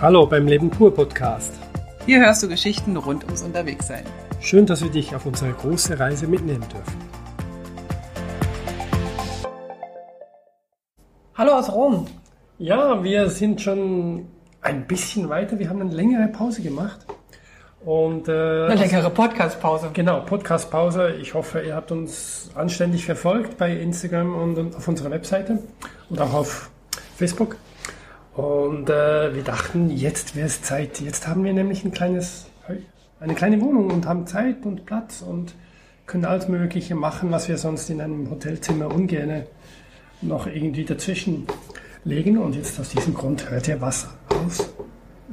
Hallo beim Leben pur Podcast. Hier hörst du Geschichten rund ums Unterwegssein. Schön, dass wir dich auf unsere große Reise mitnehmen dürfen. Hallo aus Rom. Ja, wir sind schon ein bisschen weiter. Wir haben eine längere Pause gemacht. Und, äh, Eine längere Podcast-Pause. Genau, Podcast-Pause. Ich hoffe, ihr habt uns anständig verfolgt bei Instagram und auf unserer Webseite und auch auf Facebook. Und äh, wir dachten, jetzt wäre es Zeit. Jetzt haben wir nämlich ein kleines, eine kleine Wohnung und haben Zeit und Platz und können alles Mögliche machen, was wir sonst in einem Hotelzimmer ungern noch irgendwie dazwischen legen. Und jetzt aus diesem Grund hört ihr was aus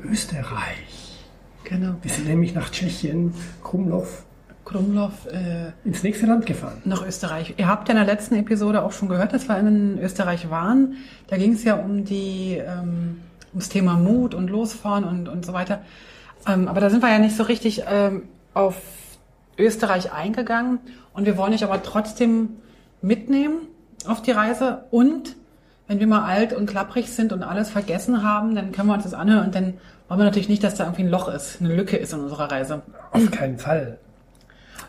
Österreich. Genau. Wir sind nämlich nach Tschechien, Krumlov, Krumlov äh, ins nächste Land gefahren. nach Österreich. Ihr habt ja in der letzten Episode auch schon gehört, dass wir in Österreich waren. Da ging es ja um die ähm, ums Thema Mut und Losfahren und, und so weiter. Ähm, aber da sind wir ja nicht so richtig ähm, auf Österreich eingegangen. Und wir wollen euch aber trotzdem mitnehmen auf die Reise. Und wenn wir mal alt und klapprig sind und alles vergessen haben, dann können wir uns das anhören und dann wollen wir natürlich nicht, dass da irgendwie ein Loch ist, eine Lücke ist in unserer Reise. Auf keinen Fall.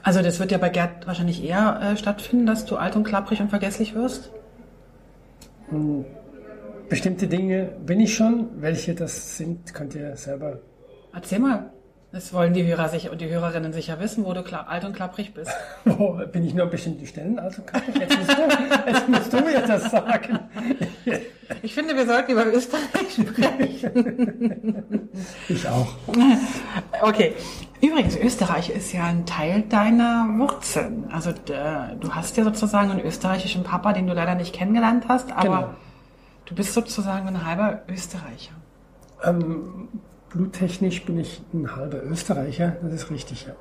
Also das wird ja bei Gerd wahrscheinlich eher äh, stattfinden, dass du alt und klapprig und vergesslich wirst. Bestimmte Dinge bin ich schon. Welche das sind, könnt ihr selber. Erzähl mal. Das wollen die Hörer sich und die Hörerinnen sicher wissen, wo du alt und klapprig bist. Wo bin ich nur an bestimmten Stellen? Also kann ich jetzt musst du, jetzt musst du mir das sagen. Ich finde, wir sollten über Österreich sprechen. Ich auch. Okay. Übrigens, Österreich ist ja ein Teil deiner Wurzeln. Also du hast ja sozusagen einen österreichischen Papa, den du leider nicht kennengelernt hast, aber Genau. du bist sozusagen ein halber Österreicher. Ähm, bluttechnisch bin ich ein halber Österreicher, das ist richtig, ja.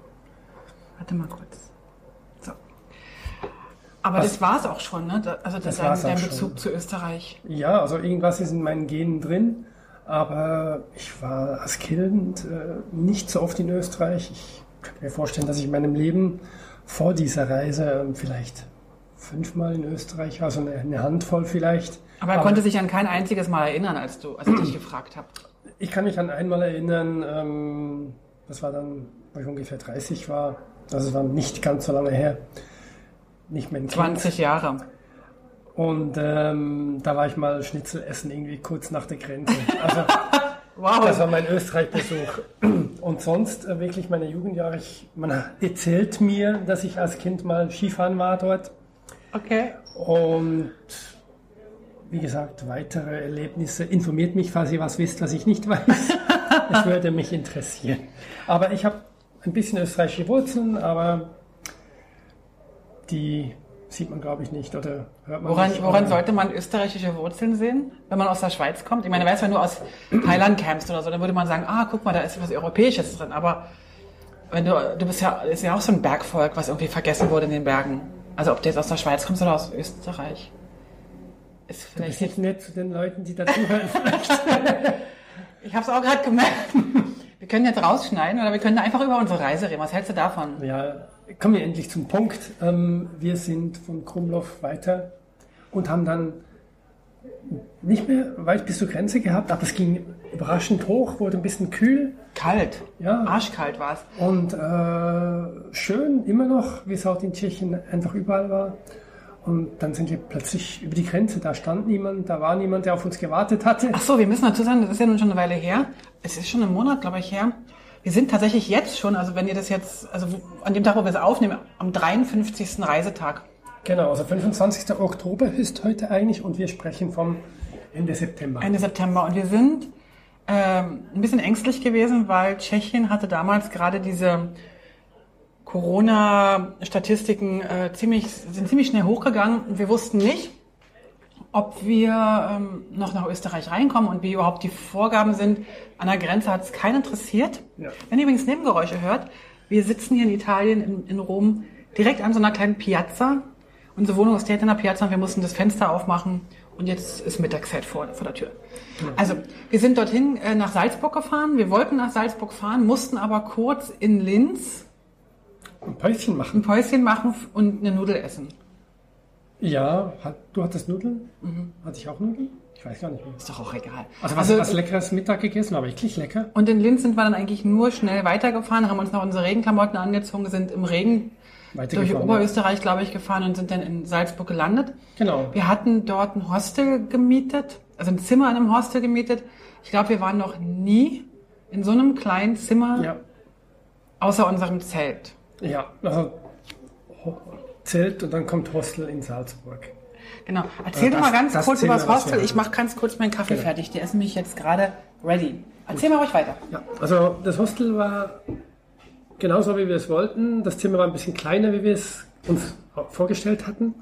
Warte mal kurz. So. Aber Was- das war's auch schon, ne? Also das Das dein, dein schon. Bezug zu Österreich. Ja, also irgendwas ist in meinen Genen drin, aber ich war als Kind äh, nicht so oft in Österreich. Ich könnte mir vorstellen, dass ich in meinem Leben vor dieser Reise ähm, vielleicht fünfmal in Österreich war, so eine, eine Handvoll vielleicht. Aber er konnte sich an kein einziges Mal erinnern, als du, als ich dich gefragt habe. Ich kann mich an einmal erinnern, ähm, das war dann, wo ich ungefähr 30 war, also es war nicht ganz so lange her, nicht mehr Kind. 20 Jahre. Und ähm, da war ich mal Schnitzel essen, irgendwie kurz nach der Grenze. Also Wow. das war mein Österreich-Besuch. Und sonst äh, wirklich meine Jugendjahre, ich, man erzählt mir, dass ich als Kind mal Skifahren war dort. Okay. Und wie gesagt, weitere Erlebnisse. Informiert mich, falls ihr was wisst, was ich nicht weiß. Es würde mich interessieren. Aber ich habe ein bisschen österreichische Wurzeln, aber die sieht man, glaube ich, nicht oder hört man Woran, nicht. woran sollte man österreichische Wurzeln sehen, wenn man aus der Schweiz kommt? Ich meine, weißt du, wenn du aus Thailand kämst oder so, dann würde man sagen, ah, guck mal, da ist was Europäisches drin. Aber wenn du, du bist ja, ist ja auch so ein Bergvolk, was irgendwie vergessen wurde in den Bergen. Also ob du jetzt aus der Schweiz kommst oder aus Österreich. Ist Ich vielleicht jetzt nett zu den Leuten, die da zuhören. Ich habe es auch gerade gemerkt. Wir können jetzt rausschneiden oder wir können einfach über unsere Reise reden. Was hältst du davon? ja, kommen wir endlich zum Punkt. Ähm, wir sind von Krumlov weiter und haben dann nicht mehr weit bis zur Grenze gehabt, aber es ging überraschend hoch, wurde ein bisschen kühl. Kalt. Ja. Arschkalt war es. Und äh, schön immer noch, wie es auch in Tschechien einfach überall war. Und dann sind wir plötzlich über die Grenze. Da stand niemand, da war niemand, der auf uns gewartet hatte. Ach so, wir müssen dazu sagen, das ist ja nun schon eine Weile her. Es ist schon ein Monat, glaube ich, her. Wir sind tatsächlich jetzt schon, also wenn ihr das jetzt, also an dem Tag, wo wir es aufnehmen, am 53. Reisetag. Genau, also 25. Oktober ist heute eigentlich und wir sprechen vom Ende September. Ende September. Und wir sind ähm, ein bisschen ängstlich gewesen, weil Tschechien hatte damals gerade diese Corona-Statistiken äh, ziemlich, sind ziemlich schnell hochgegangen. Und wir wussten nicht, ob wir ähm, noch nach Österreich reinkommen und wie überhaupt die Vorgaben sind. An der Grenze hat es keinen interessiert. Ja. Wenn ihr übrigens Nebengeräusche hört, wir sitzen hier in Italien, in, in Rom, direkt an so einer kleinen Piazza. Unsere Wohnung ist direkt an der Piazza und wir mussten das Fenster aufmachen und jetzt ist Mittagszeit vor, vor der Tür. Also, wir sind dorthin äh, nach Salzburg gefahren. Wir wollten nach Salzburg fahren, mussten aber kurz in Linz Ein Päuschen ein machen. Päuschen machen und eine Nudel essen. Ja, hat, du hattest Nudeln? Hatte ich auch Nudeln? Ich weiß gar nicht mehr. Ist doch auch egal. Also was, was leckeres Mittag gegessen, aber wirklich lecker. Und in Linz sind wir dann eigentlich nur schnell weitergefahren, haben uns noch unsere Regenklamotten angezogen, sind im Regen durch Oberösterreich, glaube ich, gefahren und sind dann in Salzburg gelandet. Genau. Wir hatten dort ein Hostel gemietet, also ein Zimmer in einem Hostel gemietet. Ich glaube, wir waren noch nie in so einem kleinen Zimmer Ja, außer unserem Zelt. ja. Also Zelt und dann kommt Hostel in Salzburg. Genau. Erzähl Das- doch mal ganz kurz über das Hostel. Ich mache ganz kurz meinen Kaffee Genau. fertig. Der ist nämlich jetzt gerade ready. Erzähl mal ruhig weiter. Ja, also das Hostel war genauso, wie wir es wollten. Das Zimmer war ein bisschen kleiner, wie wir es uns vorgestellt hatten.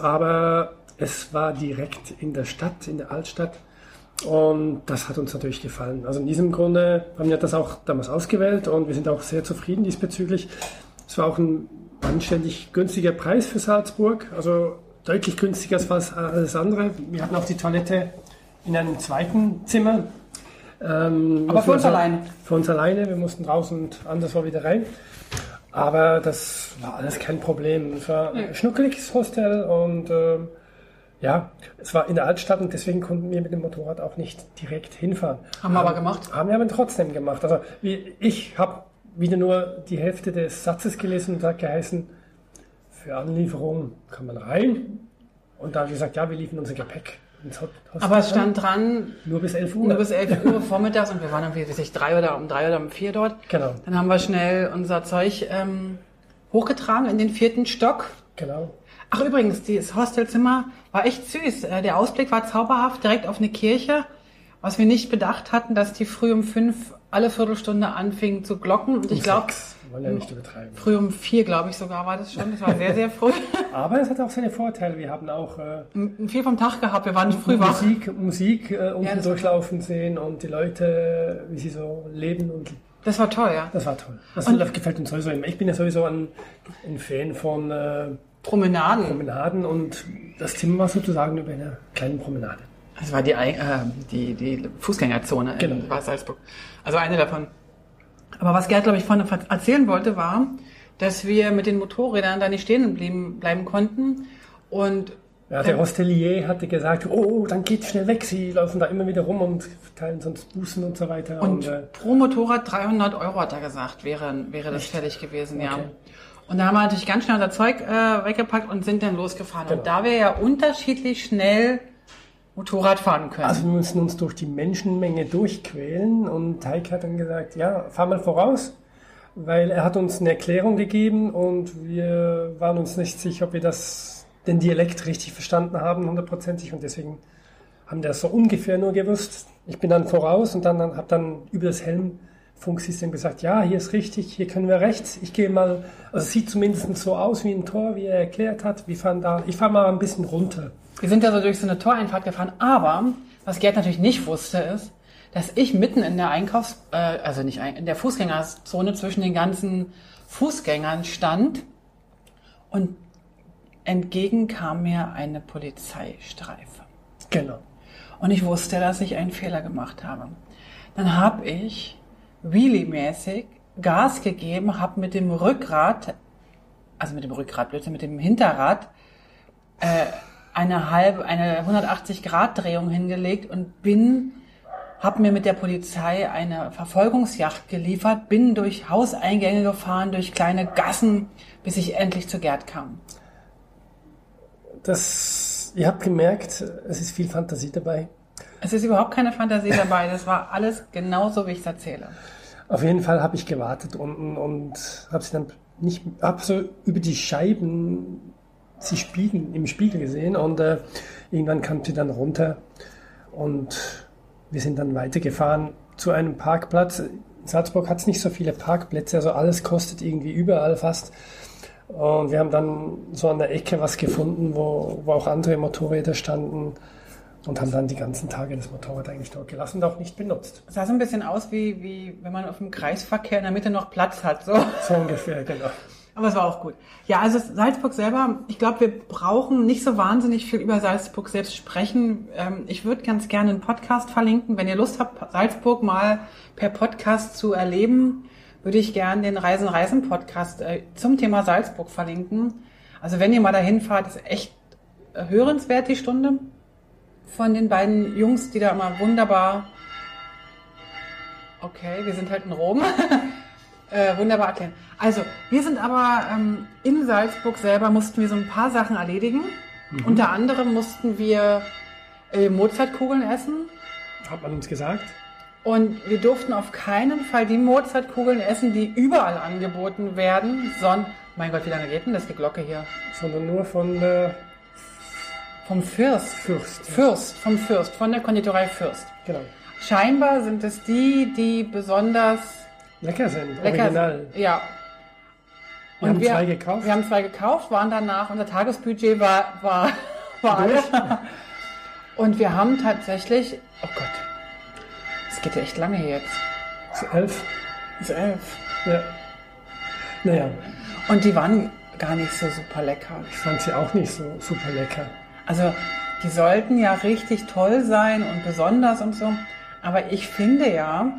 Aber es war direkt in der Stadt, in der Altstadt. Und das hat uns natürlich gefallen. Also in diesem Grunde haben wir das auch damals ausgewählt und wir sind auch sehr zufrieden diesbezüglich. Es war auch ein anständig günstiger Preis für Salzburg, also deutlich günstiger als alles andere. Wir hatten auch die Toilette in einem zweiten Zimmer. Ähm, Aber für uns also- alleine. Für uns alleine. Wir mussten raus und anderswo wieder rein. Aber das war alles kein Problem. Es war ein schnuckeliges Hostel und ähm, ja, es war in der Altstadt und deswegen konnten wir mit dem Motorrad auch nicht direkt hinfahren. Haben wir aber gemacht. Haben wir aber trotzdem gemacht. Also ich habe wieder nur die Hälfte des Satzes gelesen und hat geheißen, für Anlieferung kann man rein. Und da habe ich gesagt, ja, wir liefern unser Gepäck ins Hot- Hostel. Aber es stand dran, nur bis 11 Uhr. nur bis 11 Uhr vormittags und wir waren irgendwie, weiß ich, drei oder um drei oder um vier dort. Genau, Dann haben wir schnell unser Zeug ähm, hochgetragen in den vierten Stock. genau. Ach übrigens, dieses Hostelzimmer war echt süß. Äh, Der Ausblick war zauberhaft, direkt auf eine Kirche. Was wir nicht bedacht hatten, dass die früh um fünf alle Viertelstunde anfingen zu glocken. Und ich glaube, früh um vier, glaube ich sogar, war das schon. Das war sehr, sehr früh. Aber es hat auch seine Vorteile. Wir haben auch äh, Viel vom Tag gehabt, wir waren früh wach. Musik, Musik äh, unten Ja, durchlaufen sehen und die Leute, wie sie so leben und Das war toll, ja. das war toll. Das Und- gefällt uns sowieso immer. Ich bin ja sowieso ein, ein Fan von äh, Promenaden. Promenaden und das Zimmer war sozusagen über eine kleine Promenade. Das war die, äh, die, die Fußgängerzone in Genau. Bad Salzburg. Also eine davon. Aber was Gerd, glaube ich, vorne erzählen wollte, war, dass wir mit den Motorrädern da nicht stehen bleiben, bleiben konnten. Und Ja, der Hostelier hatte gesagt, oh, dann geht schnell weg. Sie laufen da immer wieder rum und verteilen sonst Bußen und so weiter. Und äh, pro Motorrad 300 Euro hat er gesagt, wäre, wäre das fertig gewesen, ja. Okay. Und da haben wir natürlich ganz schnell unser Zeug äh, weggepackt und sind dann losgefahren. Genau. Und da wir ja unterschiedlich schnell Motorrad fahren können. Also wir müssen uns durch die Menschenmenge durchquälen und Teig hat dann gesagt, ja, fahr mal voraus, weil er hat uns eine Erklärung gegeben und wir waren uns nicht sicher, ob wir das, den Dialekt richtig verstanden haben, hundertprozentig und deswegen haben wir das so ungefähr nur gewusst. Ich bin dann voraus und dann, dann habe dann über das Helmfunksystem gesagt, ja, hier ist richtig, hier können wir rechts. Ich gehe mal, also es sieht zumindest so aus wie ein Tor, wie er erklärt hat. Wir fahren da, ich fahre mal ein bisschen runter. Wir sind ja so durch so eine Toreinfahrt gefahren, aber was Gerd natürlich nicht wusste, ist, dass ich mitten in der Einkaufs-, äh, also nicht in der Fußgängerzone zwischen den ganzen Fußgängern stand und entgegen kam mir eine Polizeistreife. Genau. Und ich wusste, dass ich einen Fehler gemacht habe. Dann habe ich Wheelie-mäßig Gas gegeben, habe mit dem Rückgrat, also mit dem Rückgrat, Blödsinn, mit dem Hinterrad, äh, eine halbe, eine 180-Grad-Drehung hingelegt und bin, habe mir mit der Polizei eine Verfolgungsjacht geliefert, bin durch Hauseingänge gefahren, durch kleine Gassen, bis ich endlich zu Gerd kam. Das, ihr habt gemerkt, es ist viel Fantasie dabei. Es ist überhaupt keine Fantasie dabei, das war alles genauso, wie ich es erzähle. Auf jeden Fall habe ich gewartet unten und habe sie dann nicht, habe so über die Scheiben sie spiegeln, im Spiegel gesehen und äh, irgendwann kam sie dann runter und wir sind dann weitergefahren zu einem Parkplatz. In Salzburg hat es nicht so viele Parkplätze, also alles kostet irgendwie überall fast. Und wir haben dann so an der Ecke was gefunden, wo, wo auch andere Motorräder standen und haben dann die ganzen Tage das Motorrad eigentlich dort gelassen und auch nicht benutzt. Es sah so ein bisschen aus, wie, wie wenn man auf dem Kreisverkehr in der Mitte noch Platz hat. So. So ungefähr, genau. Aber es war auch gut. Ja, also Salzburg selber, ich glaube, wir brauchen nicht so wahnsinnig viel über Salzburg selbst sprechen. Ähm, ich würde ganz gerne einen Podcast verlinken. Wenn ihr Lust habt, Salzburg mal per Podcast zu erleben, würde ich gerne den Reisen Reisen Podcast äh, zum Thema Salzburg verlinken. Also wenn ihr mal dahin fahrt, ist echt äh, hörenswert die Stunde. von den beiden Jungs, die da immer wunderbar, okay, wir sind halt in Rom, äh, wunderbar erklären. Also, wir sind aber ähm, in Salzburg selber, mussten wir so ein paar Sachen erledigen. Unter anderem mussten wir äh, Mozartkugeln essen. Hat man uns gesagt. Und wir durften auf keinen Fall die Mozartkugeln essen, die überall angeboten werden, sondern, mein Gott, wie lange geht denn das, die Glocke hier? Sondern nur von der Vom Fürst. Fürst. Fürst, vom Fürst, von der Konditorei Fürst. Genau. Scheinbar sind es die, die besonders Lecker sind, lecker original. sind. Ja. Wir haben zwei gekauft. Wir haben zwei gekauft, waren danach, unser Tagesbudget war, war, war alle. Und wir haben tatsächlich, oh Gott, das geht ja echt lange jetzt. Zu elf. Das ist elf. Ja. Naja, Und die waren gar nicht so super lecker. ich fand sie auch nicht so super lecker. Also, die sollten ja richtig toll sein und besonders und so. Aber ich finde ja,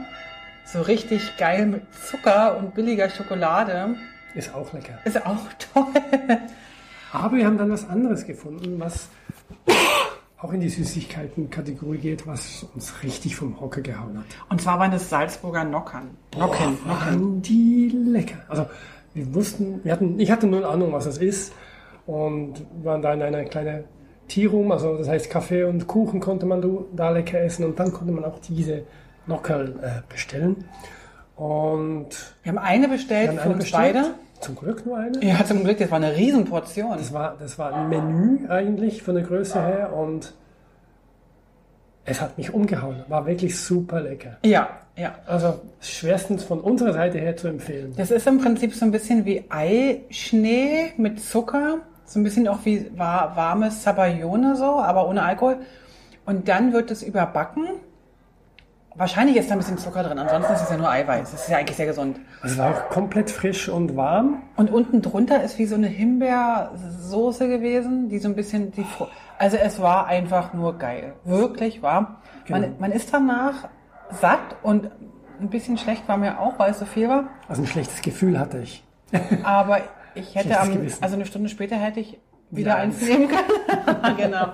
so richtig geil mit Zucker und billiger Schokolade Ist auch lecker. ist auch toll. Aber wir haben dann was anderes gefunden, was auch in die Süßigkeiten-Kategorie geht, was uns richtig vom Hocker gehauen hat. Und zwar waren es Salzburger Nockern. Nocken. Boah, waren die lecker. Also wir wussten, wir hatten, ich hatte null Ahnung, was das ist und waren da in einer kleinen Tea-Room, also das heißt Kaffee und Kuchen konnte man da lecker essen und dann konnte man auch diese Nockerl äh, bestellen. Und Wir haben eine bestellt haben für eine uns bestellt. beide. Zum Glück nur eine. Ja, zum Glück, das war eine Riesenportion. Das war, das war ein Menü eigentlich von der Größe her und es hat mich umgehauen. War wirklich super lecker. Ja, ja. Also schwerstens von unserer Seite her zu empfehlen. Das ist im Prinzip so ein bisschen wie Eischnee mit Zucker. So ein bisschen auch wie wa- warmes Sabayone so, aber ohne Alkohol. Und dann wird es überbacken. Wahrscheinlich ist da ein bisschen Zucker drin. Ansonsten ist es ja nur Eiweiß. Das ist ja eigentlich sehr gesund. Es war auch komplett frisch und warm. Und unten drunter ist wie so eine Himbeersoße gewesen, die so ein bisschen die Fru- also es war einfach nur geil, wirklich war. Genau. Man, man ist danach satt und ein bisschen schlecht war mir auch, weil es so viel war. Also ein schlechtes Gefühl hatte ich. Aber ich hätte am, Gewissen. also eine Stunde später hätte ich wieder eins eins. nehmen können. genau.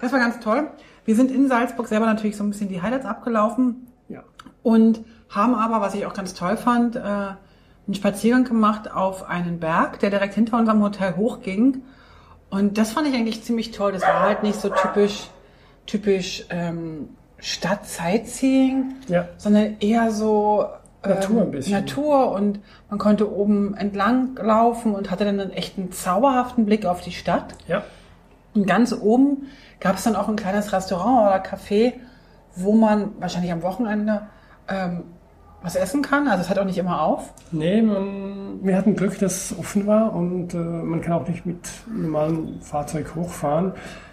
Das war ganz toll. Wir sind in Salzburg selber natürlich so ein bisschen die Highlights abgelaufen Ja. und haben aber, was ich auch ganz toll fand, äh, einen Spaziergang gemacht auf einen Berg, der direkt hinter unserem Hotel hochging. Und das fand ich eigentlich ziemlich toll. Das war halt nicht so typisch, typisch ähm, Stadt-Sightseeing, Ja. sondern eher so ähm, Natur ein bisschen. Natur und man konnte oben entlang laufen und hatte dann einen echten zauberhaften Blick auf die Stadt. Ja. Und ganz oben gab es dann auch ein kleines Restaurant oder Café, wo man wahrscheinlich am Wochenende ähm, was essen kann. Also es hat auch nicht immer auf. Nee, man, wir hatten Glück, dass es offen war und äh, man kann auch nicht mit normalem Fahrzeug hochfahren.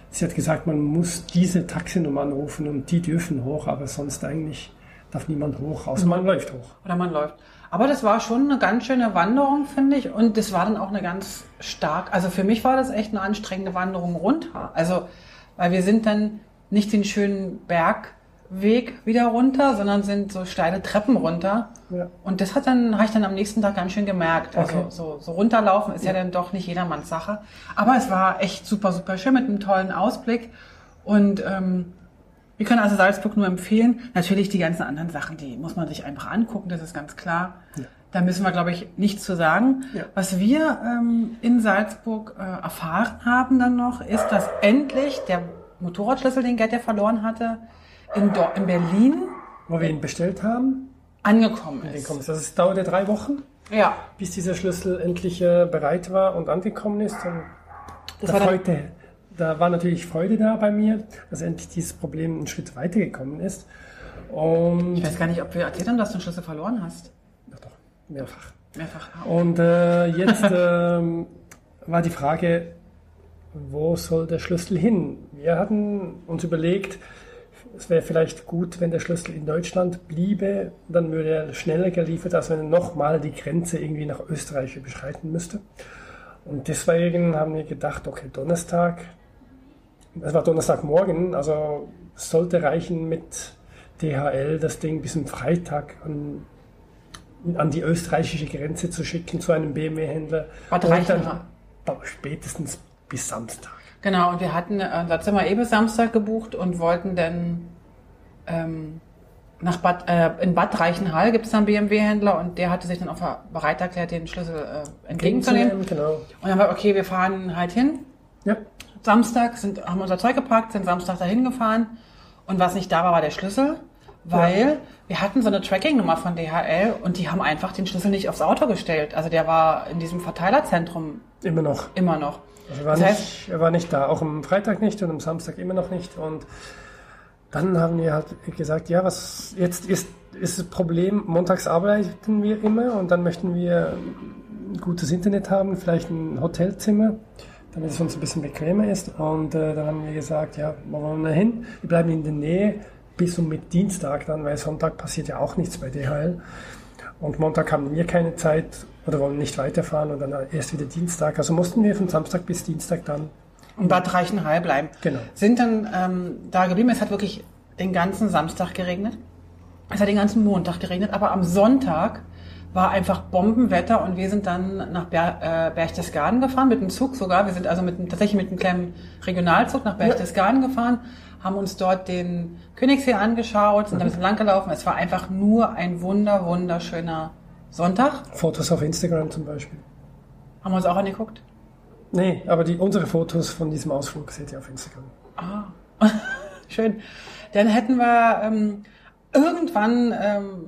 Sie hat gesagt, man muss diese Taxinummer anrufen und die dürfen hoch, aber sonst eigentlich darf niemand hoch, außer man läuft hoch. Oder man läuft. Aber das war schon eine ganz schöne Wanderung, finde ich. Und das war dann auch eine ganz stark, also für mich war das echt eine anstrengende Wanderung runter. Also, weil wir sind dann nicht den schönen Bergweg wieder runter, sondern sind so steile Treppen runter. Ja. Und das hat dann, habe ich dann am nächsten Tag ganz schön gemerkt. Also Okay. so, so runterlaufen ist ja dann doch nicht jedermanns Sache. Aber es war echt super, super schön mit einem tollen Ausblick. Und ähm, wir können also Salzburg nur empfehlen. Natürlich die ganzen anderen Sachen, die muss man sich einfach angucken, das ist ganz klar. Da müssen wir, glaube ich, nichts zu sagen. Ja. Was wir ähm, in Salzburg äh, erfahren haben dann noch, ist, dass endlich der Motorradschlüssel, den Gerd ja verloren hatte, in, in Berlin Wo wir ihn bestellt haben, angekommen ist. Das ist, dauerte drei Wochen, Ja, bis dieser Schlüssel endlich äh, bereit war und angekommen ist. Und Das da, war Freude, da war natürlich Freude da bei mir, dass endlich dieses Problem einen Schritt weitergekommen ist. Und ich weiß gar nicht, ob wir erzählt haben, dass du den Schlüssel verloren hast. Doch, doch, mehrfach. Mehrfach. Und äh, jetzt ähm, war die Frage, wo soll der Schlüssel hin? Wir hatten uns überlegt, es wäre vielleicht gut, wenn der Schlüssel in Deutschland bliebe, dann würde er schneller geliefert, als wenn er nochmal die Grenze irgendwie nach Österreich überschreiten müsste. Und deswegen haben wir gedacht, okay, Donnerstag, es war Donnerstagmorgen, also sollte reichen mit DHL das Ding bis zum Freitag an an die österreichische Grenze zu schicken zu einem BMW-Händler. Was reicht dann spätestens bis Samstag. Genau, und wir hatten, äh, wir eh bis Samstag gebucht und wollten dann ähm, nach Bad, äh, in Bad Reichenhall gibt es einen BMW-Händler und der hatte sich dann auch bereit erklärt, den Schlüssel äh, entgegenzunehmen. Genau. Und dann war okay, wir fahren halt hin. Ja. Samstag sind, haben unser Zeug gepackt, sind Samstag dahin gefahren und was nicht da war, war der Schlüssel, weil Ja. wir hatten so eine Tracking-Nummer von DHL und die haben einfach den Schlüssel nicht aufs Auto gestellt. Also der war in diesem Verteilerzentrum Immer noch. immer noch. Also er, war Das nicht, er war nicht da, auch am Freitag nicht und am Samstag immer noch nicht. Und dann haben wir halt gesagt, ja, was jetzt ist, ist das Problem, montags arbeiten wir immer und dann möchten wir ein gutes Internet haben, vielleicht ein Hotelzimmer, damit es uns ein bisschen bequemer ist. Und äh, dann haben wir gesagt, ja, wo wollen wir hin? Wir bleiben in der Nähe bis und mit Dienstag dann, weil Sonntag passiert ja auch nichts bei DHL. Und Montag haben wir keine Zeit oder wollen nicht weiterfahren und dann erst wieder Dienstag. Also mussten wir von Samstag bis Dienstag dann. in Bad Reichenhall bleiben. Genau. Sind dann ähm, da geblieben. Es hat wirklich den ganzen Samstag geregnet. Es hat den ganzen Montag geregnet, aber am Sonntag war einfach Bombenwetter und wir sind dann nach Ber äh, Berchtesgaden gefahren, mit dem Zug sogar. Wir sind also mit, tatsächlich mit einem kleinen Regionalzug nach Berchtesgaden gefahren, haben uns dort den Königssee angeschaut, sind da ein bisschen lang gelaufen. Es war einfach nur ein wunder, wunderschöner Sonntag. Fotos auf Instagram zum Beispiel. Haben wir uns auch angeguckt. Nee, aber die, unsere Fotos von diesem Ausflug seht ihr auf Instagram. Ah, schön. Dann hätten wir ähm, irgendwann ähm,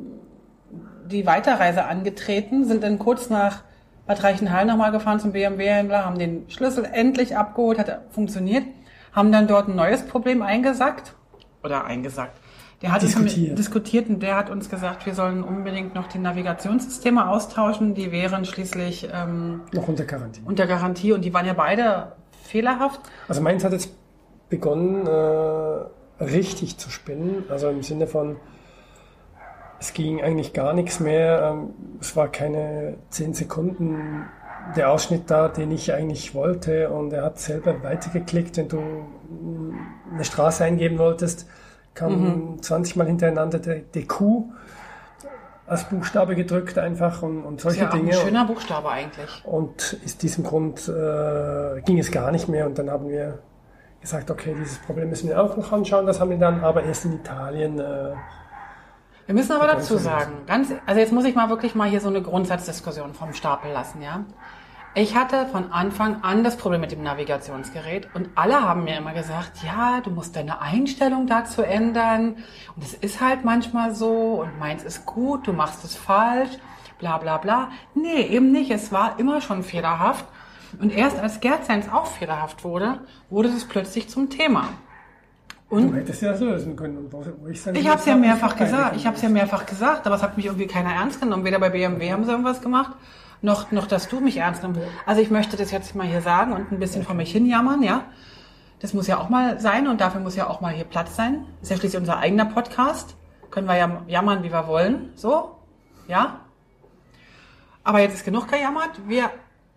die Weiterreise angetreten, sind dann kurz nach Bad Reichenhall nochmal gefahren zum BMW-Händler, haben den Schlüssel endlich abgeholt, hat funktioniert, haben dann dort ein neues Problem eingesackt. Oder eingesackt. Der hat Diskutiert. diskutiert und der hat uns gesagt, wir sollen unbedingt noch die Navigationssysteme austauschen. Die wären schließlich ähm, Noch unter Quarantäne. unter Garantie und die waren ja beide fehlerhaft. Also meins hat jetzt begonnen, äh, richtig zu spinnen. Also im Sinne von, es ging eigentlich gar nichts mehr. Ähm, es war keine zehn Sekunden der Ausschnitt da, den ich eigentlich wollte. Und er hat selber weitergeklickt. Wenn du eine Straße eingeben wolltest, kam 20 Mal hintereinander der, der Q als Buchstabe gedrückt einfach und, und solche ja auch ein Dinge. schöner Buchstabe eigentlich. Und aus diesem Grund äh, ging es gar nicht mehr. Und dann haben wir gesagt, okay, dieses Problem müssen wir auch noch anschauen. Das haben wir dann aber erst in Italien. Äh, Wir müssen aber dazu sagen, ganz, also jetzt muss ich mal wirklich mal hier so eine Grundsatzdiskussion vom Stapel lassen, ja. Ich hatte von Anfang an das Problem mit dem Navigationsgerät und alle haben mir immer gesagt, ja, du musst deine Einstellung dazu ändern und es ist halt manchmal so und meins ist gut, du machst es falsch, bla bla bla. Nee, eben nicht, es war immer schon fehlerhaft und erst als Gerzens auch fehlerhaft wurde, wurde es plötzlich zum Thema. Und du hättest ja das lösen können. Und ich ich habe es ja mehrfach gesagt. Ich habe es ja mehrfach gesagt, aber es hat mich irgendwie keiner ernst genommen. Weder bei BMW haben sie irgendwas gemacht, noch, noch dass du mich ernst nimmst. Also ich möchte das jetzt mal hier sagen und ein bisschen vor mich hin jammern, ja. Das muss ja auch mal sein und dafür muss ja auch mal hier Platz sein. Ist ja schließlich unser eigener Podcast. Können wir ja jammern, wie wir wollen. So, ja. Aber jetzt ist genug gejammert. Wir,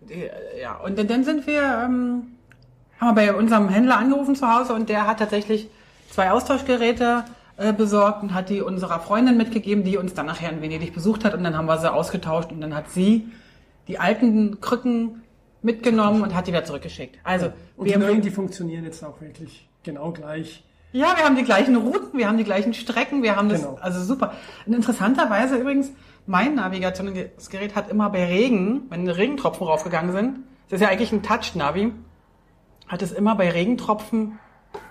äh, ja, und dann, dann sind wir, ähm, haben wir bei unserem Händler angerufen zu Hause und der hat tatsächlich zwei Austauschgeräte äh, besorgt und hat die unserer Freundin mitgegeben, die uns dann nachher in Venedig besucht hat und dann haben wir sie ausgetauscht und dann hat sie die alten Krücken mitgenommen und hat die wieder zurückgeschickt. Also, Und die wir neuen, die funktionieren jetzt auch wirklich genau gleich. ja, wir haben die gleichen Routen, wir haben die gleichen Strecken, wir haben das, Genau. also super. Und interessanterweise übrigens, mein Navigationsgerät hat immer bei Regen, wenn Regentropfen raufgegangen sind, das ist ja eigentlich ein Touch-Navi, hat es immer bei Regentropfen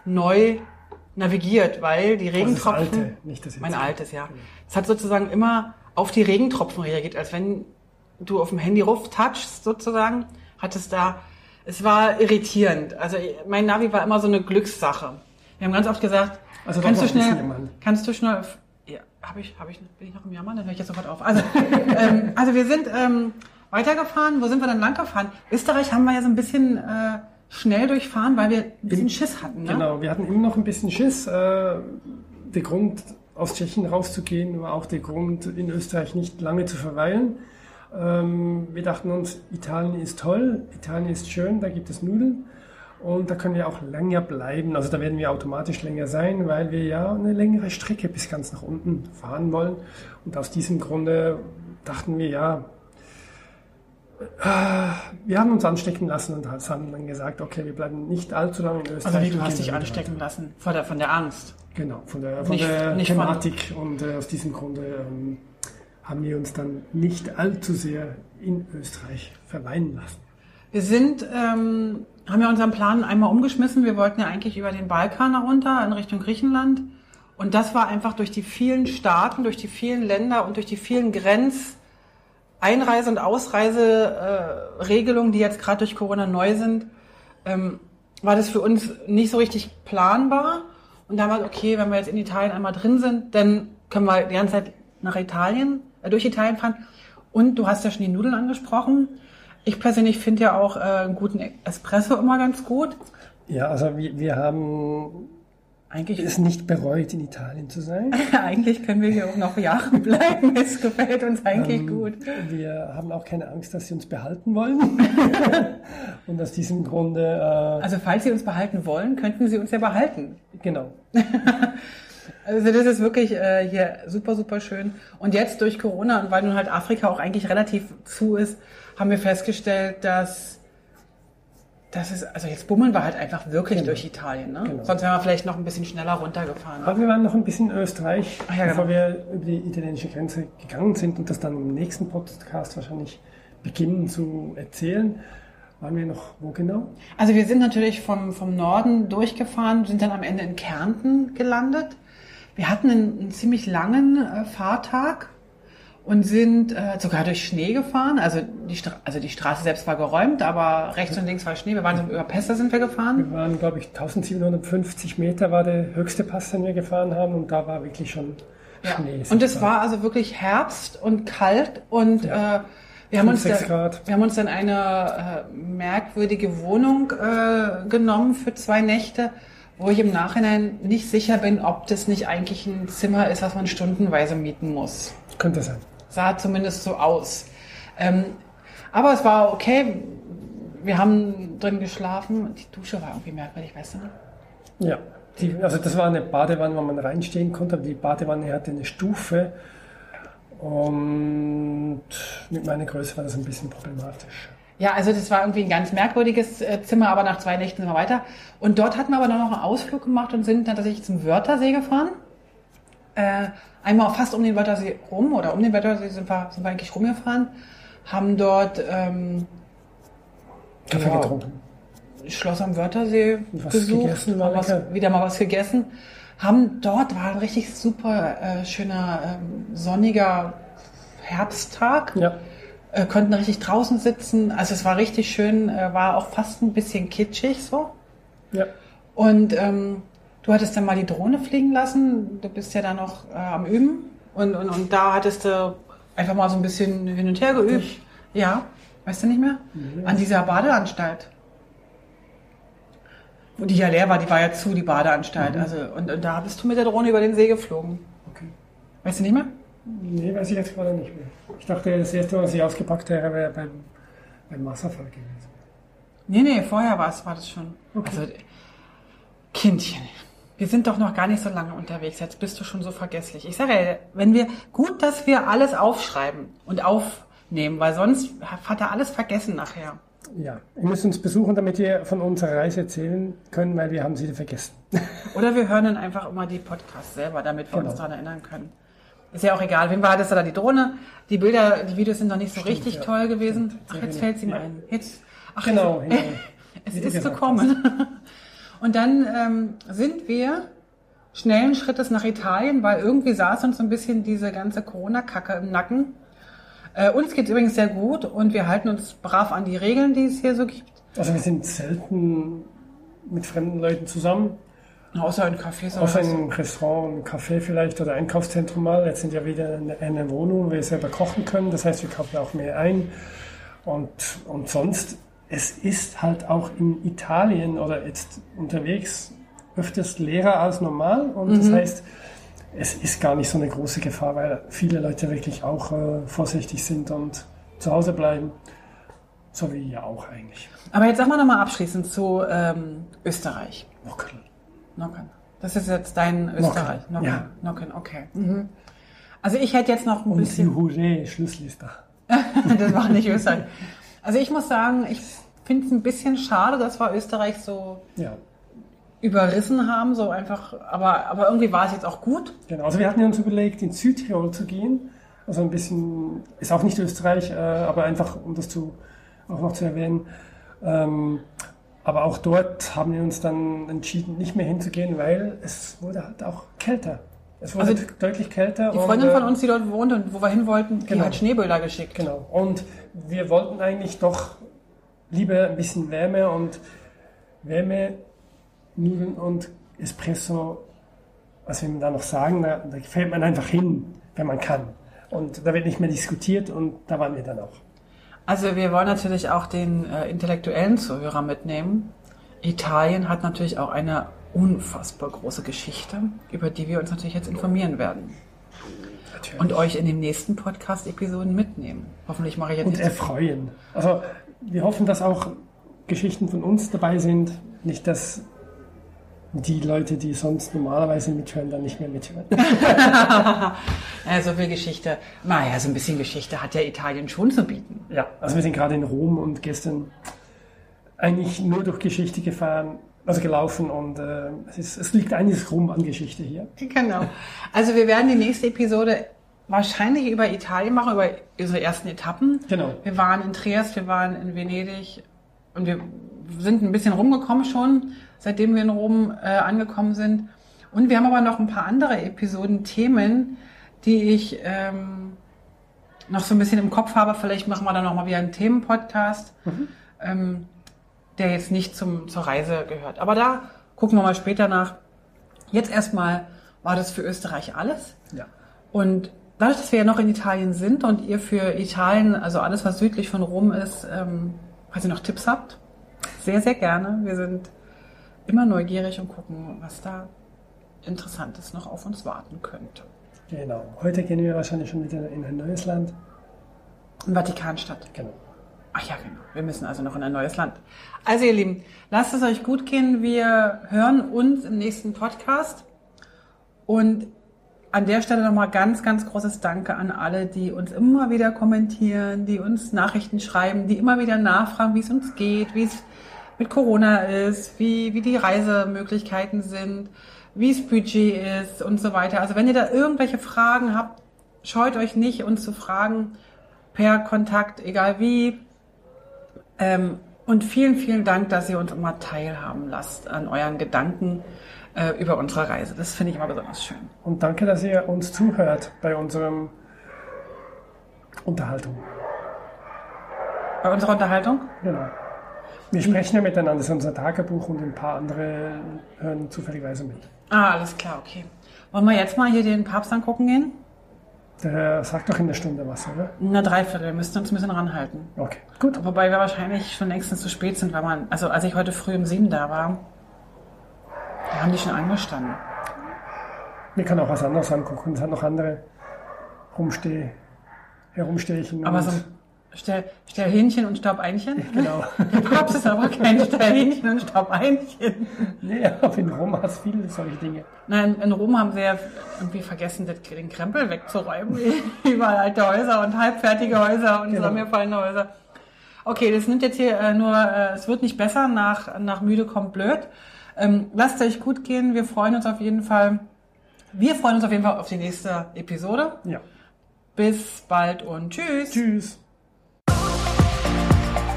neu navigiert, weil die Also das Regentropfen, alte, nicht das jetzt. mein altes, ja, es hat sozusagen immer auf die Regentropfen reagiert, als wenn du auf dem Handy ruf touchst sozusagen, hat es da, es war irritierend. Also mein Navi war immer so eine Glückssache. Wir haben ganz oft gesagt, Also kannst du schnell, kannst du schnell, ja, habe ich, habe ich, bin ich noch im Jammern? Dann höre ich jetzt sofort auf. Also, ähm, also wir sind ähm, weitergefahren. Wo sind wir dann lang gefahren? Österreich haben wir ja so ein bisschen äh, schnell durchfahren, weil wir ein bisschen Schiss hatten. Ne? Genau, wir hatten immer noch ein bisschen Schiss. Äh, der Grund, aus Tschechien rauszugehen, war auch der Grund, in Österreich nicht lange zu verweilen. Ähm, wir dachten uns, Italien ist toll, Italien ist schön, da gibt es Nudeln und da können wir auch länger bleiben. Also da werden wir automatisch länger sein, weil wir ja eine längere Strecke bis ganz nach unten fahren wollen. Und aus diesem Grunde dachten wir, ja, Wir haben uns anstecken lassen und haben dann gesagt, okay, wir bleiben nicht allzu lange in Österreich. Also wie du hast dich anstecken weiter. lassen von der, von der Angst. Genau, von der, von Nicht- der nicht von- Thematik und äh, aus diesem Grunde ähm, haben wir uns dann nicht allzu sehr in Österreich verweinen lassen. Wir sind, ähm, haben ja unseren Plan einmal umgeschmissen. Wir wollten ja eigentlich über den Balkan herunter in Richtung Griechenland. Und das war einfach durch die vielen Staaten, durch die vielen Länder und durch die vielen Grenz, Einreise- und Ausreiseregelungen, Regelungen, die jetzt gerade durch Corona neu sind, ähm, war das für uns nicht so richtig planbar. Und da gesagt, okay, wenn wir jetzt in Italien einmal drin sind, dann können wir die ganze Zeit nach Italien, äh, durch Italien fahren. Und du hast ja schon die Nudeln angesprochen. Ich persönlich finde ja auch äh, einen guten Espresso immer ganz gut. Ja, also wir, wir haben Eigentlich, es nicht bereut, in Italien zu sein. eigentlich können wir hier auch noch Jahre bleiben. Es gefällt uns eigentlich Ähm, gut. Wir haben auch keine Angst, dass sie uns behalten wollen. und aus diesem Grunde, Also falls Sie uns behalten wollen, könnten Sie uns ja behalten. äh, genau. Also das ist wirklich äh, hier super, super schön. Und jetzt durch Corona und weil nun halt Afrika auch eigentlich relativ zu ist, haben wir festgestellt, dass das ist, also jetzt bummeln wir halt einfach wirklich Genau. durch Italien. Ne? Genau. Sonst wären wir vielleicht noch ein bisschen schneller runtergefahren. Aber wir waren noch ein bisschen in Österreich, Ach ja, bevor genau. wir über die italienische Grenze gegangen sind und das dann im nächsten Podcast wahrscheinlich beginnen zu erzählen. Waren wir noch wo genau? Also wir sind natürlich vom, vom Norden durchgefahren, sind dann am Ende in Kärnten gelandet. Wir hatten einen, einen ziemlich langen äh, Fahrtag und sind äh, sogar durch Schnee gefahren. Also die, Stra also die Straße selbst war geräumt, aber rechts und links war Schnee. Wir waren so über Pässe sind wir gefahren. Wir waren, glaube ich, 1750 Meter war der höchste Pass, den wir gefahren haben und da war wirklich schon Ja. Schnee. Und es war also wirklich Herbst und kalt und Ja. äh, wir haben, uns da, wir haben uns dann eine äh, merkwürdige Wohnung äh, genommen für zwei Nächte, wo ich im Nachhinein nicht sicher bin, ob das nicht eigentlich ein Zimmer ist, was man stundenweise mieten muss. Könnte sein. Sah zumindest so aus. Ähm, aber es war okay. Wir haben drin geschlafen. Die Dusche war irgendwie merkwürdig, weißt du? Ja. Die, also das war eine Badewanne, wo man reinstehen konnte, aber die Badewanne hatte eine Stufe und mit meiner Größe war das ein bisschen problematisch. Ja, also das war irgendwie ein ganz merkwürdiges äh, Zimmer, aber nach zwei Nächten sind wir weiter. Und dort hatten wir aber dann noch einen Ausflug gemacht und sind dann tatsächlich zum Wörthersee gefahren. Äh, einmal fast um den Wörthersee rum oder um den Wörthersee sind wir, sind wir eigentlich rumgefahren. Haben dort ähm, Kaffee Ja. getrunken. Schloss am Wörthersee was besucht, gegessen, haben was, wieder mal was gegessen. Haben dort war ein richtig super äh, schöner ähm, sonniger Herbsttag. Ja. äh, konnten richtig draußen sitzen. Also es war richtig schön, äh, war auch fast ein bisschen kitschig so. Ja. Und ähm, du hattest dann mal die Drohne fliegen lassen. Du bist ja da noch äh, am Üben. Und, und, und da hattest du einfach mal so ein bisschen hin und her geübt. Ja, weißt du nicht mehr? An dieser Badeanstalt. Wo die ja leer war, die war ja zu, die Badeanstalt. Also, und, und da bist du mit der Drohne über den See geflogen. Okay. Weißt du nicht mehr? Nee, weiß ich jetzt gerade nicht mehr. Ich dachte, das erste Mal, was ich ausgepackt wäre, wäre beim, beim Wasserfall gewesen. Nee, nee, vorher war es, war das schon. Also, Kindchen, wir sind doch noch gar nicht so lange unterwegs. Jetzt bist du schon so vergesslich. Ich sage ja, wenn wir, gut, dass wir alles aufschreiben und aufnehmen, weil sonst hat er alles vergessen nachher. Ja, ihr müsst uns besuchen, damit wir von unserer Reise erzählen können, weil wir haben sie vergessen. Oder wir hören dann einfach immer die Podcasts selber, damit wir uns Genau. daran erinnern können. Ist ja auch egal. Wem war hattest du da die Drohne? Die Bilder, die Videos sind noch nicht so richtig ja. toll gewesen. Stimmt. Ach, jetzt wenig. fällt sie mir Ja. ein. Jetzt, ach, Genau, es, genau. es ist zu kommen. Und dann ähm, sind wir schnellen Schrittes nach Italien, weil irgendwie saß uns so ein bisschen diese ganze Corona-Kacke im Nacken. Äh, uns geht's übrigens sehr gut und wir halten uns brav an die Regeln, die es hier so gibt. Also wir sind selten mit fremden Leuten zusammen, Außer in Cafés außer in einem Restaurant, einem Café vielleicht oder Einkaufszentrum mal. Jetzt sind wir wieder in einer Wohnung, wo wir selber kochen können. Das heißt, wir kaufen auch mehr ein. Und, und sonst, es ist halt auch in Italien oder jetzt unterwegs öfters leerer als normal. Und das heißt, es ist gar nicht so eine große Gefahr, weil viele Leute wirklich auch äh, vorsichtig sind und zu Hause bleiben. So wie ihr auch eigentlich. Aber jetzt sag mal nochmal abschließend zu ähm, Österreich. Nockel. Nocken. Das ist jetzt dein Österreich. Nocken. ja. Nocken, okay. Mhm. Also ich hätte jetzt noch ein Und die bisschen. Hurray-Schlüssel ist da. das war nicht Österreich. Also ich muss sagen, ich finde es ein bisschen schade, dass wir Österreich so Ja, überrissen haben, so einfach, aber, aber irgendwie war es jetzt auch gut. genau. Also wir hatten uns überlegt, in Südtirol zu gehen. Also ein bisschen, ist auch nicht Österreich, äh, aber einfach, um das zu, auch noch zu erwähnen. Ähm, aber auch dort haben wir uns dann entschieden, nicht mehr hinzugehen, weil es wurde halt auch kälter. Es wurde Also deutlich kälter. Die und, Freundin äh, von uns, die dort wohnt und wo wir hin wollten, die Genau. hat Schneebilder geschickt. Genau. Und wir wollten eigentlich doch lieber ein bisschen Wärme und Wärme, Nudeln und Espresso, was will man da noch sagen, da, da fällt man einfach hin, wenn man kann. Und da wird nicht mehr diskutiert und da waren wir dann auch. Also wir wollen natürlich auch den äh, intellektuellen Zuhörer mitnehmen. Italien hat natürlich auch eine unfassbar große Geschichte, über die wir uns natürlich jetzt informieren werden Natürlich. und euch in den nächsten Podcast-Episoden mitnehmen. Hoffentlich mache ich jetzt und erfreuen. Also wir hoffen, dass auch Geschichten von uns dabei sind, nicht dass die Leute, die sonst normalerweise mithören, dann nicht mehr mithören. Ja, so viel Geschichte. Naja, so ein bisschen Geschichte hat ja Italien schon zu bieten. Ja, also wir sind gerade in Rom und gestern eigentlich nur durch Geschichte gefahren, also gelaufen und äh, es, ist, es liegt einiges rum an Geschichte hier. Genau. Also wir werden die nächste Episode wahrscheinlich über Italien machen, über unsere ersten Etappen. Genau. Wir waren in Triest, wir waren in Venedig und wir sind ein bisschen rumgekommen schon, seitdem wir in Rom äh, angekommen sind. Und wir haben aber noch ein paar andere Episoden, Themen, die ich ähm, noch so ein bisschen im Kopf habe. Vielleicht machen wir dann noch mal wieder einen Themenpodcast, ähm, der jetzt nicht zum, zur Reise gehört. Aber da gucken wir mal später nach. Jetzt erstmal war das für Österreich alles. Ja. Und dadurch, dass wir ja noch in Italien sind und ihr für Italien, also alles, was südlich von Rom ist, ähm, falls ihr noch Tipps habt, sehr, sehr gerne. Wir sind immer neugierig und gucken, was da Interessantes noch auf uns warten könnte. Genau. Heute gehen wir wahrscheinlich schon wieder in ein neues Land. In Vatikanstadt. Genau. Ach ja, genau. Wir müssen also noch in ein neues Land. Also ihr Lieben, lasst es euch gut gehen. Wir hören uns im nächsten Podcast. Und an der Stelle nochmal ganz, ganz großes Danke an alle, die uns immer wieder kommentieren, die uns Nachrichten schreiben, die immer wieder nachfragen, wie es uns geht, wie es mit Corona ist, wie, wie die Reisemöglichkeiten sind, wie es Budget ist und so weiter. Also wenn ihr da irgendwelche Fragen habt, scheut euch nicht, uns zu fragen per Kontakt, egal wie. Ähm, und vielen, vielen Dank, dass ihr uns immer teilhaben lasst an euren Gedanken äh, über unsere Reise. Das finde ich immer besonders schön. Und danke, dass ihr uns zuhört bei unserem Unterhaltung. Bei unserer Unterhaltung? Genau. Wir sprechen ja miteinander, das ist unser Tagebuch und ein paar andere hören zufälligerweise mit. Ah, alles klar, okay. Wollen wir jetzt mal hier den Papst angucken gehen? Der sagt doch in der Stunde was, oder? Na, Dreiviertel. Wir müssten uns ein bisschen ranhalten. Okay, gut. Wobei wir wahrscheinlich schon längstens zu spät sind, weil man, also als ich heute früh um sieben da war, da haben die schon angestanden. Wir können auch was anderes angucken. Es hat noch andere Rumsteh, Herumstehchen. Aber so ein Stell, Stellhähnchen und Staubeinchen? Genau. Der Papst ist aber kein Stellhähnchen und Staubeinchen. Nee, aber in Rom hat es viele solche Dinge. Nein, in Rom haben sie ja irgendwie vergessen, den Krempel wegzuräumen. Überall alte Häuser und halbfertige Häuser und Genau. zusammengefallene Häuser. Okay, das nimmt jetzt hier äh, nur, äh, es wird nicht besser, nach, nach müde kommt blöd. Ähm, lasst euch gut gehen, wir freuen uns auf jeden Fall. Wir freuen uns auf jeden Fall auf die nächste Episode. Ja. Bis bald und tschüss. Tschüss.